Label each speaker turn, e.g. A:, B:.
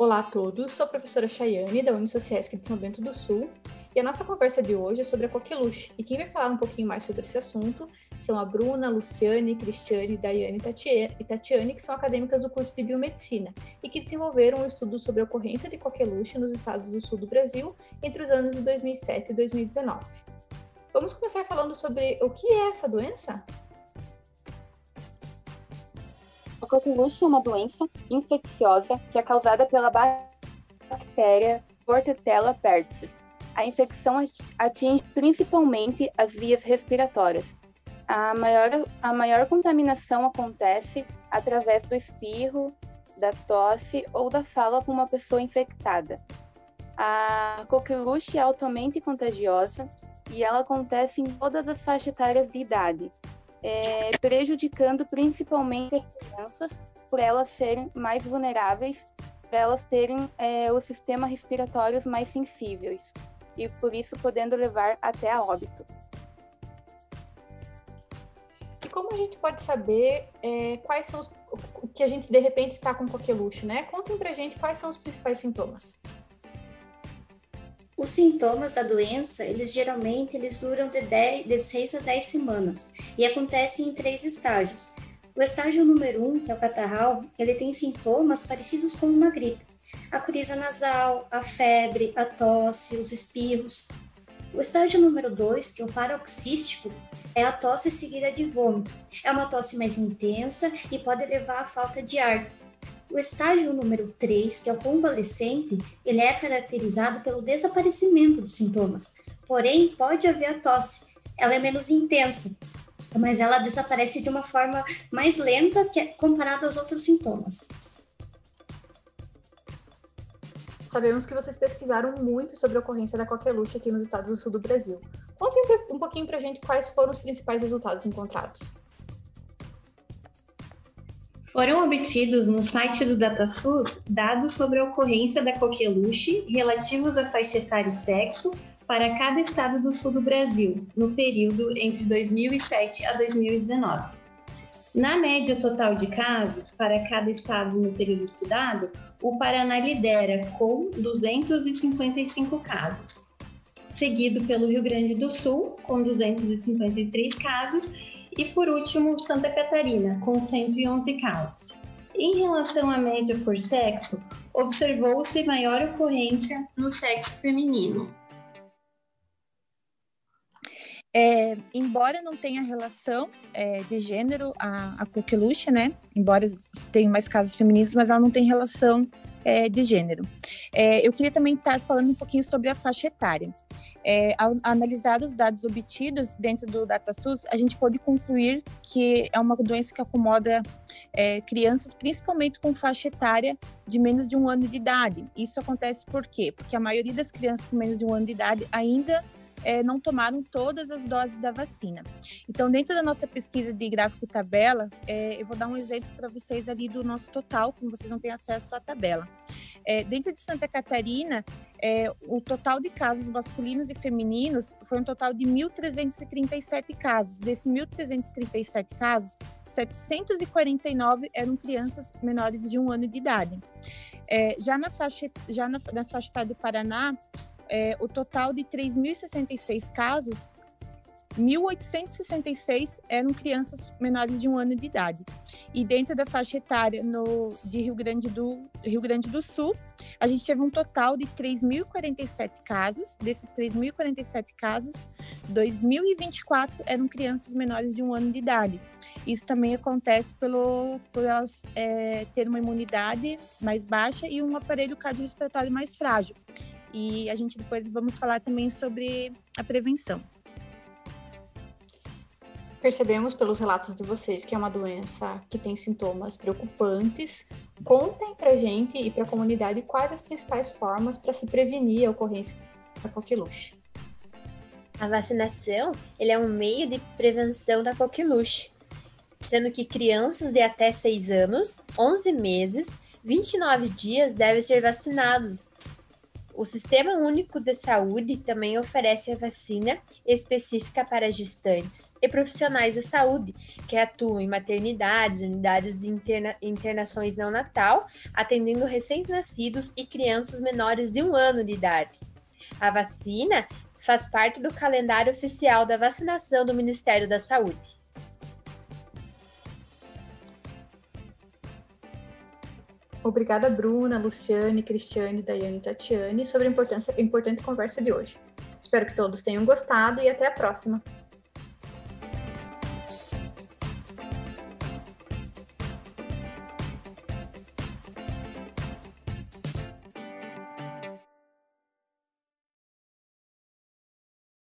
A: Olá a todos, sou a professora Chayane, da Unisociesc de São Bento do Sul, e a nossa conversa de hoje é sobre a coqueluche. E quem vai falar um pouquinho mais sobre esse assunto são a Bruna, Luciane, Cristiane, Daiane e Tatiane, que são acadêmicas do curso de Biomedicina e que desenvolveram um estudo sobre a ocorrência de coqueluche nos estados do sul do Brasil entre os anos de 2007 e 2019. Vamos começar falando sobre o que é essa doença?
B: A coqueluche é uma doença infecciosa que é causada pela bactéria Portella pertussis. A infecção atinge principalmente as vias respiratórias. A maior, a maior contaminação acontece através do espirro, da tosse ou da fala com uma pessoa infectada. A coqueluche é altamente contagiosa e ela acontece em todas as faixas etárias de idade, é, prejudicando principalmente as crianças por elas serem mais vulneráveis, por elas terem é, os sistemas respiratórios mais sensíveis e por isso podendo levar até a óbito.
A: E como a gente pode saber é, quais são os que a gente de repente está com coqueluche, né? Contem pra gente quais são os principais sintomas.
C: Os sintomas da doença, eles geralmente eles duram de, 10, de 6 a 10 semanas e acontecem em três estágios. O estágio número 1, um, que é o catarral, ele tem sintomas parecidos com uma gripe. A coriza nasal, a febre, a tosse, os espirros. O estágio número 2, que é o paroxístico, é a tosse seguida de vômito. É uma tosse mais intensa e pode levar à falta de ar, o estágio número 3, que é o convalescente, ele é caracterizado pelo desaparecimento dos sintomas. Porém, pode haver a tosse. Ela é menos intensa, mas ela desaparece de uma forma mais lenta que é comparado aos outros sintomas.
A: Sabemos que vocês pesquisaram muito sobre a ocorrência da coqueluche aqui nos estados do sul do Brasil. Conte um pouquinho para a gente quais foram os principais resultados encontrados.
D: Foram obtidos no site do DataSUS dados sobre a ocorrência da coqueluche relativos à faixa etária e sexo para cada estado do sul do Brasil, no período entre 2007 a 2019. Na média total de casos para cada estado no período estudado, o Paraná lidera com 255 casos, seguido pelo Rio Grande do Sul, com 253 casos, e por último, Santa Catarina, com 111 casos. Em relação à média por sexo, observou-se maior ocorrência no sexo feminino.
E: É, embora não tenha relação é, de gênero, a, a coqueluche, né? Embora tenha mais casos femininos, mas ela não tem relação é, de gênero. É, eu queria também estar falando um pouquinho sobre a faixa etária. É, ao analisar os dados obtidos dentro do DataSUS, a gente pode concluir que é uma doença que acomoda é, crianças, principalmente com faixa etária de menos de um ano de idade. Isso acontece por quê? Porque a maioria das crianças com menos de um ano de idade ainda é, não tomaram todas as doses da vacina. Então, dentro da nossa pesquisa de gráfico tabela, é, eu vou dar um exemplo para vocês ali do nosso total, como vocês não têm acesso à tabela. É, dentro de Santa Catarina, é, o total de casos masculinos e femininos foi um total de 1.337 casos. Desses 1.337 casos, 749 eram crianças menores de um ano de idade. É, já na faixa, já na, na faixa do Paraná, é, o total de 3.066 casos 1.866 eram crianças menores de um ano de idade. E dentro da faixa etária no, de Rio Grande, do, Rio Grande do Sul, a gente teve um total de 3.047 casos. Desses 3.047 casos, 2.024 eram crianças menores de um ano de idade. Isso também acontece pelo, por elas é, terem uma imunidade mais baixa e um aparelho cardiorrespiratório mais frágil. E a gente depois vamos falar também sobre a prevenção.
A: Percebemos pelos relatos de vocês que é uma doença que tem sintomas preocupantes. Contem para gente e para a comunidade quais as principais formas para se prevenir a ocorrência da coqueluche.
C: A vacinação ele é um meio de prevenção da coqueluche, sendo que crianças de até 6 anos, 11 meses, 29 dias devem ser vacinados
F: O Sistema Único de Saúde também oferece a vacina específica para gestantes e profissionais da saúde que atuam em maternidades, unidades de interna internações neonatal, atendendo recém-nascidos e crianças menores de um ano de idade. A vacina faz parte do calendário oficial da vacinação do Ministério da Saúde.
A: Obrigada, Bruna, Luciane, Cristiane, Daiane e Tatiane, sobre a a importante conversa de hoje. Espero que todos tenham gostado e até a próxima.